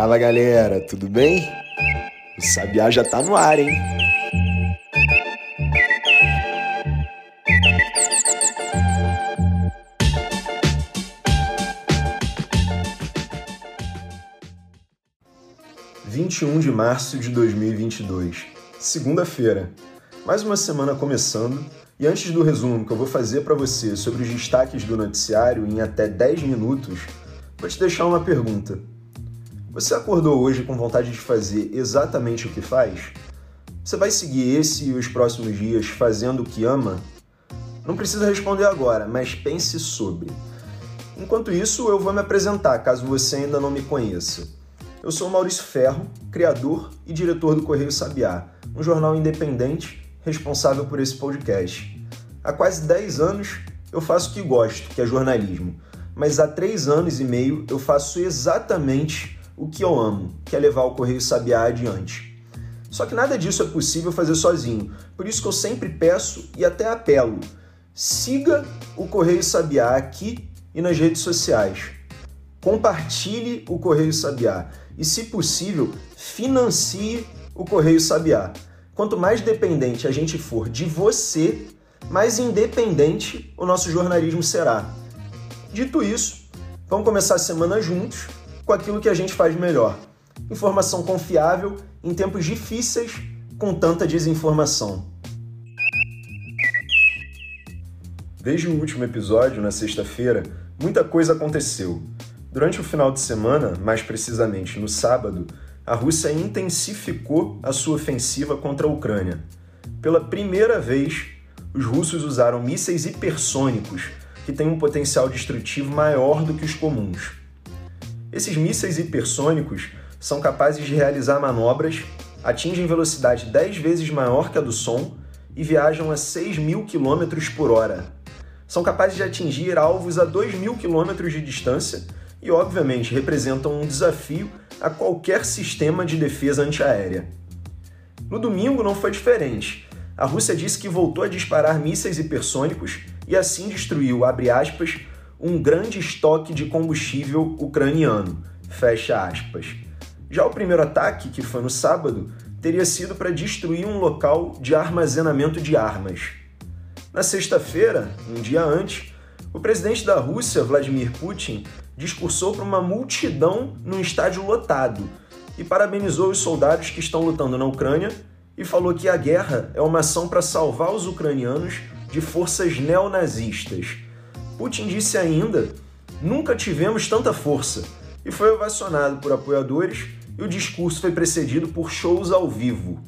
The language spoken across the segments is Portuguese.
Fala galera, tudo bem? O Sabiá já tá no ar, hein? Um de março de 2022, segunda-feira. Mais uma semana começando e antes do resumo que eu vou fazer para você sobre os destaques do noticiário em até 10 minutos, vou te deixar uma pergunta. Você acordou hoje com vontade de fazer exatamente o que faz? Você vai seguir esse e os próximos dias fazendo o que ama? Não precisa responder agora, mas pense sobre. Enquanto isso, eu vou me apresentar, caso você ainda não me conheça. Eu sou Maurício Ferro, criador e diretor do Correio Sabiá, um jornal independente responsável por esse podcast. Há quase 10 anos eu faço o que gosto, que é jornalismo, mas há 3 anos e meio eu faço exatamente o que eu amo, que é levar o Correio Sabiá adiante. Só que nada disso é possível fazer sozinho, por isso que eu sempre peço e até apelo: siga o Correio Sabiá aqui e nas redes sociais. Compartilhe o Correio Sabiá e, se possível, financie o Correio Sabiá. Quanto mais dependente a gente for de você, mais independente o nosso jornalismo será. Dito isso, vamos começar a semana juntos com aquilo que a gente faz melhor. Informação confiável em tempos difíceis com tanta desinformação. Desde o último episódio, na sexta-feira, muita coisa aconteceu. Durante o final de semana, mais precisamente no sábado, a Rússia intensificou a sua ofensiva contra a Ucrânia. Pela primeira vez, os russos usaram mísseis hipersônicos, que têm um potencial destrutivo maior do que os comuns. Esses mísseis hipersônicos são capazes de realizar manobras, atingem velocidade 10 vezes maior que a do som e viajam a 6 mil km por hora. São capazes de atingir alvos a 2 mil km de distância e, obviamente, representam um desafio a qualquer sistema de defesa antiaérea. No domingo não foi diferente. A Rússia disse que voltou a disparar mísseis hipersônicos e assim destruiu, aspas, um grande estoque de combustível ucraniano. Fecha aspas. Já o primeiro ataque, que foi no sábado, teria sido para destruir um local de armazenamento de armas. Na sexta-feira, um dia antes, o presidente da Rússia, Vladimir Putin, discursou para uma multidão num estádio lotado e parabenizou os soldados que estão lutando na Ucrânia e falou que a guerra é uma ação para salvar os ucranianos de forças neonazistas Putin disse ainda: Nunca tivemos tanta força, e foi ovacionado por apoiadores, e o discurso foi precedido por shows ao vivo.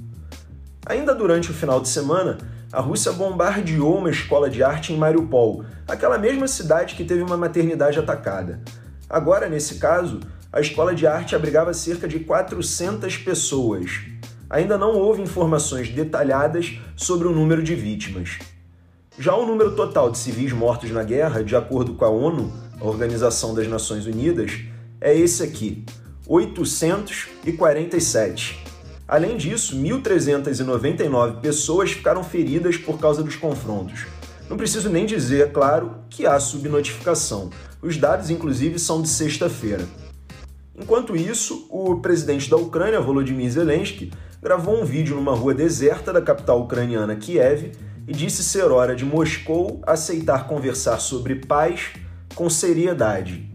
Ainda durante o final de semana, a Rússia bombardeou uma escola de arte em Mariupol, aquela mesma cidade que teve uma maternidade atacada. Agora, nesse caso, a escola de arte abrigava cerca de 400 pessoas. Ainda não houve informações detalhadas sobre o número de vítimas. Já o número total de civis mortos na guerra, de acordo com a ONU, a Organização das Nações Unidas, é esse aqui: 847. Além disso, 1.399 pessoas ficaram feridas por causa dos confrontos. Não preciso nem dizer, claro, que há subnotificação. Os dados, inclusive, são de sexta-feira. Enquanto isso, o presidente da Ucrânia, Volodymyr Zelensky, gravou um vídeo numa rua deserta da capital ucraniana, Kiev, e disse ser hora de Moscou aceitar conversar sobre paz com seriedade.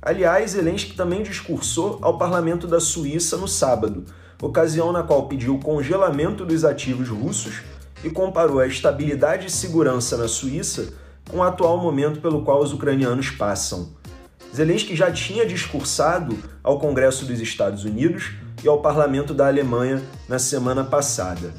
Aliás, Zelensky também discursou ao parlamento da Suíça no sábado, ocasião na qual pediu o congelamento dos ativos russos e comparou a estabilidade e segurança na Suíça com o atual momento pelo qual os ucranianos passam. Zelensky já tinha discursado ao Congresso dos Estados Unidos e ao parlamento da Alemanha na semana passada.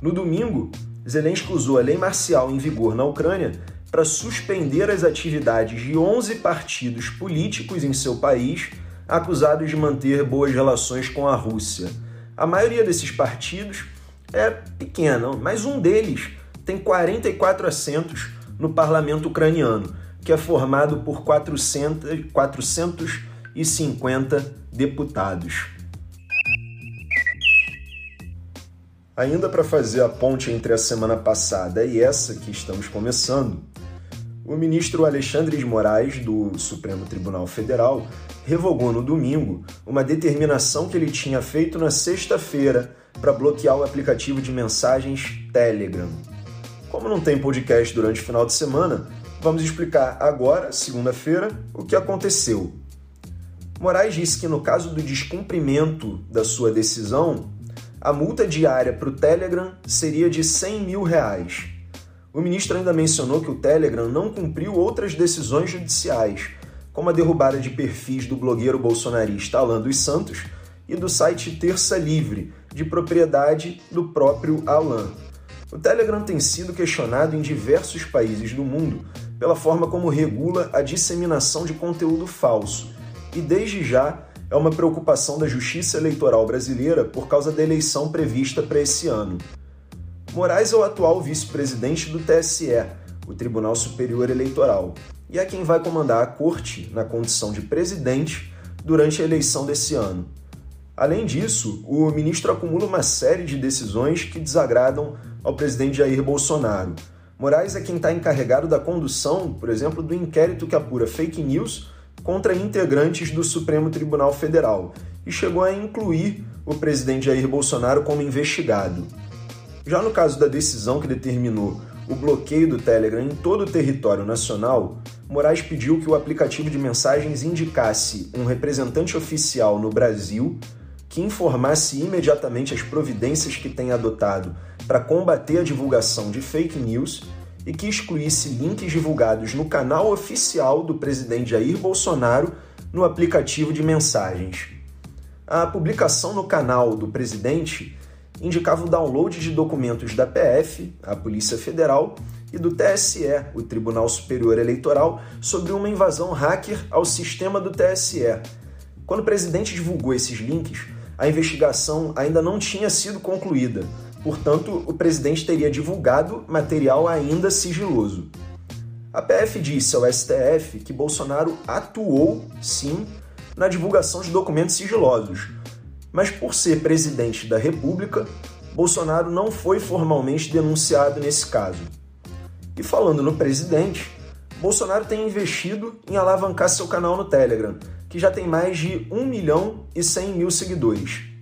No domingo, Zelensky usou a lei marcial em vigor na Ucrânia para suspender as atividades de 11 partidos políticos em seu país acusados de manter boas relações com a Rússia. A maioria desses partidos é pequena, mas um deles tem 44 assentos no parlamento ucraniano, que é formado por 400, 450 deputados. Ainda para fazer a ponte entre a semana passada e essa que estamos começando, o ministro Alexandre de Moraes, do Supremo Tribunal Federal, revogou no domingo uma determinação que ele tinha feito na sexta-feira para bloquear o aplicativo de mensagens Telegram. Como não tem podcast durante o final de semana, vamos explicar agora, segunda-feira, o que aconteceu. Moraes disse que no caso do descumprimento da sua decisão, a multa diária para o Telegram seria de 100 mil reais. O ministro ainda mencionou que o Telegram não cumpriu outras decisões judiciais, como a derrubada de perfis do blogueiro bolsonarista Alan dos Santos e do site Terça Livre, de propriedade do próprio Alan. O Telegram tem sido questionado em diversos países do mundo pela forma como regula a disseminação de conteúdo falso, e desde já é uma preocupação da Justiça Eleitoral brasileira por causa da eleição prevista para esse ano. Moraes é o atual vice-presidente do TSE, o Tribunal Superior Eleitoral, e é quem vai comandar a corte na condição de presidente durante a eleição desse ano. Além disso, o ministro acumula uma série de decisões que desagradam ao presidente Jair Bolsonaro. Moraes é quem está encarregado da condução, por exemplo, do inquérito que apura fake news contra integrantes do Supremo Tribunal Federal e chegou a incluir o presidente Jair Bolsonaro como investigado. Já no caso da decisão que determinou o bloqueio do Telegram em todo o território nacional, Moraes pediu que o aplicativo de mensagens indicasse um representante oficial no Brasil que informasse imediatamente as providências que tem adotado para combater a divulgação de fake news e que excluísse links divulgados no canal oficial do presidente Jair Bolsonaro no aplicativo de mensagens. A publicação no canal do presidente indicava o download de documentos da PF, a Polícia Federal, e do TSE, o Tribunal Superior Eleitoral, sobre uma invasão hacker ao sistema do TSE. Quando o presidente divulgou esses links, a investigação ainda não tinha sido concluída, portanto, o presidente teria divulgado material ainda sigiloso. A PF disse ao STF que Bolsonaro atuou, sim, na divulgação de documentos sigilosos, mas por ser presidente da República, Bolsonaro não foi formalmente denunciado nesse caso. E falando no presidente, Bolsonaro tem investido em alavancar seu canal no Telegram, que já tem mais de 1 milhão e 100 mil seguidores.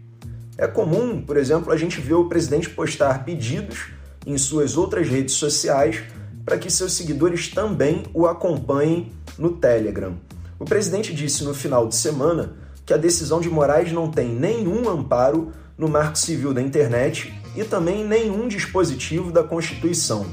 É comum, por exemplo, a gente ver o presidente postar pedidos em suas outras redes sociais para que seus seguidores também o acompanhem no Telegram. O presidente disse no final de semana que a decisão de Moraes não tem nenhum amparo no Marco Civil da Internet e também nenhum dispositivo da Constituição.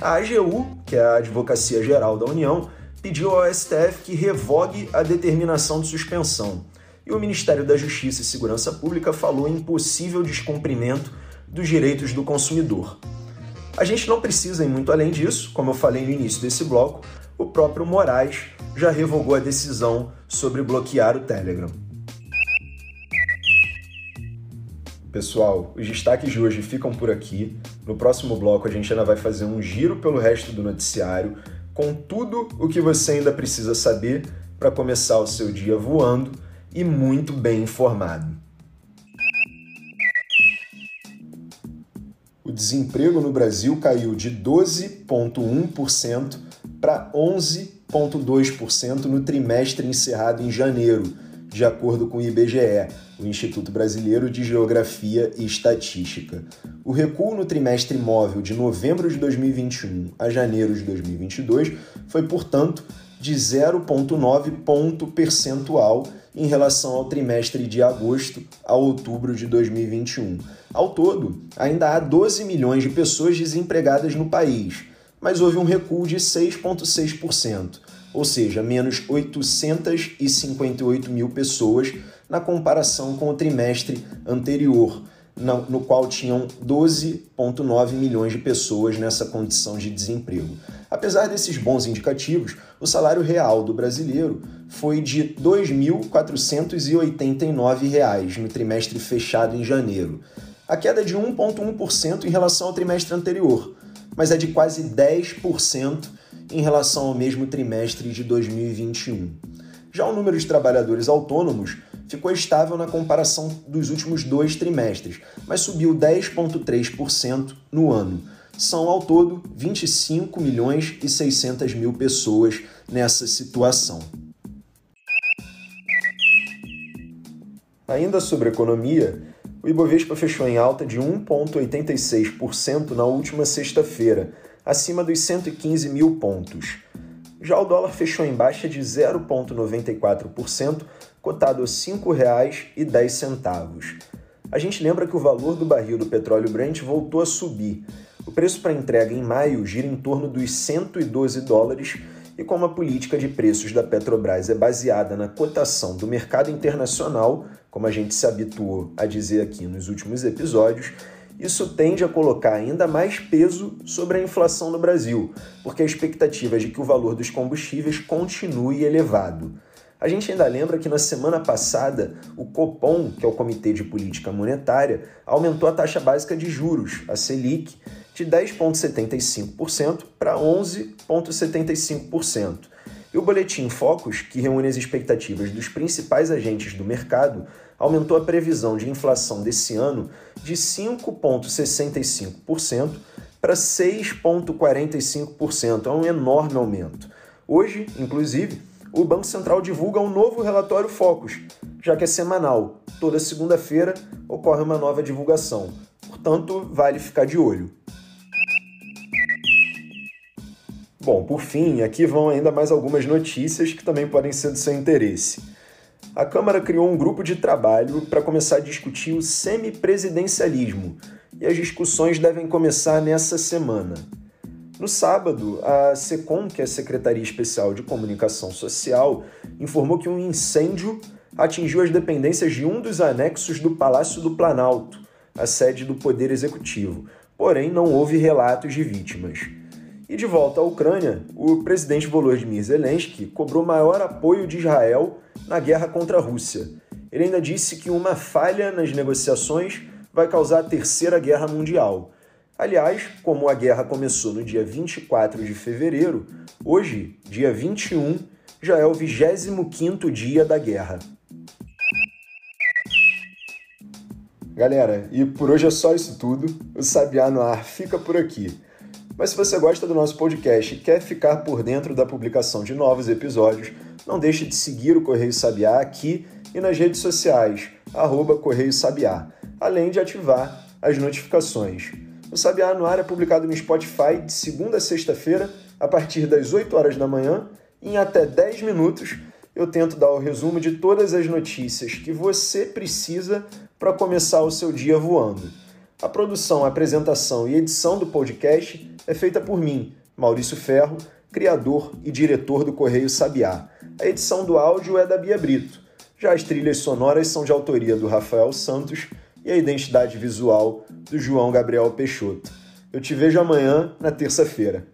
A AGU, que é a Advocacia Geral da União, pediu ao STF que revogue a determinação de suspensão. E o Ministério da Justiça e Segurança Pública falou em possível descumprimento dos direitos do consumidor. A gente não precisa ir muito além disso, como eu falei no início desse bloco, o próprio Moraes já revogou a decisão sobre bloquear o Telegram. Pessoal, os destaques de hoje ficam por aqui. No próximo bloco, a gente ainda vai fazer um giro pelo resto do noticiário, com tudo o que você ainda precisa saber para começar o seu dia voando e muito bem informado. O desemprego no Brasil caiu de 12,1% para 11,2% no trimestre encerrado em janeiro de acordo com o IBGE, o Instituto Brasileiro de Geografia e Estatística. O recuo no trimestre móvel de novembro de 2021 a janeiro de 2022 foi, portanto, de 0,9 ponto percentual em relação ao trimestre de agosto a outubro de 2021. Ao todo, ainda há 12 milhões de pessoas desempregadas no país, mas houve um recuo de 6,6% ou seja, menos 858 mil pessoas na comparação com o trimestre anterior, no qual tinham 12,9 milhões de pessoas nessa condição de desemprego. Apesar desses bons indicativos, o salário real do brasileiro foi de R$ 2.489 no trimestre fechado em janeiro. A queda é de 1,1% em relação ao trimestre anterior, mas é de quase 10% em relação ao mesmo trimestre de 2021. Já o número de trabalhadores autônomos ficou estável na comparação dos últimos dois trimestres, mas subiu 10,3% no ano. São ao todo 25 milhões e 600 mil pessoas nessa situação. Ainda sobre economia, o Ibovespa fechou em alta de 1,86% na última sexta-feira, acima dos 115 mil pontos. Já o dólar fechou em baixa de 0,94%, cotado a R$ 5,10. A gente lembra que o valor do barril do petróleo Brent voltou a subir. O preço para entrega em maio gira em torno dos 112 dólares e como a política de preços da Petrobras é baseada na cotação do mercado internacional, como a gente se habituou a dizer aqui nos últimos episódios, isso tende a colocar ainda mais peso sobre a inflação no Brasil, porque a expectativa é de que o valor dos combustíveis continue elevado. A gente ainda lembra que na semana passada o Copom, que é o Comitê de Política Monetária, aumentou a taxa básica de juros, a Selic, de 10,75% para 11,75%. E o Boletim Focus, que reúne as expectativas dos principais agentes do mercado, aumentou a previsão de inflação desse ano de 5,65% para 6,45%. É um enorme aumento. Hoje, inclusive, o Banco Central divulga um novo relatório Focus, já que é semanal. Toda segunda-feira ocorre uma nova divulgação. Portanto, vale ficar de olho. Bom, por fim, aqui vão ainda mais algumas notícias que também podem ser do seu interesse. A Câmara criou um grupo de trabalho para começar a discutir o semipresidencialismo e as discussões devem começar nessa semana. No sábado, a SECOM, que é a Secretaria Especial de Comunicação Social, informou que um incêndio atingiu as dependências de um dos anexos do Palácio do Planalto, a sede do Poder Executivo, porém não houve relatos de vítimas. E de volta à Ucrânia, o presidente Volodymyr Zelensky cobrou maior apoio de Israel na guerra contra a Rússia. Ele ainda disse que uma falha nas negociações vai causar a terceira guerra mundial. Aliás, como a guerra começou no dia 24 de fevereiro, hoje, dia 21, já é o 25º dia da guerra. Galera, e por hoje é só isso tudo. O Sabiá no Ar fica por aqui. Mas se você gosta do nosso podcast e quer ficar por dentro da publicação de novos episódios, não deixe de seguir o Correio Sabiá aqui e nas redes sociais, arroba Correio Sabiá, além de ativar as notificações. O Sabiá no Ar é publicado no Spotify de segunda a sexta-feira, a partir das 8 horas da manhã, em até 10 minutos eu tento dar o resumo de todas as notícias que você precisa para começar o seu dia voando. A produção, a apresentação e edição do podcast é feita por mim, Maurício Ferro, criador e diretor do Correio Sabiá. A edição do áudio é da Bia Brito. Já as trilhas sonoras são de autoria do Rafael Santos e a identidade visual do João Gabriel Peixoto. Eu te vejo amanhã, na terça-feira.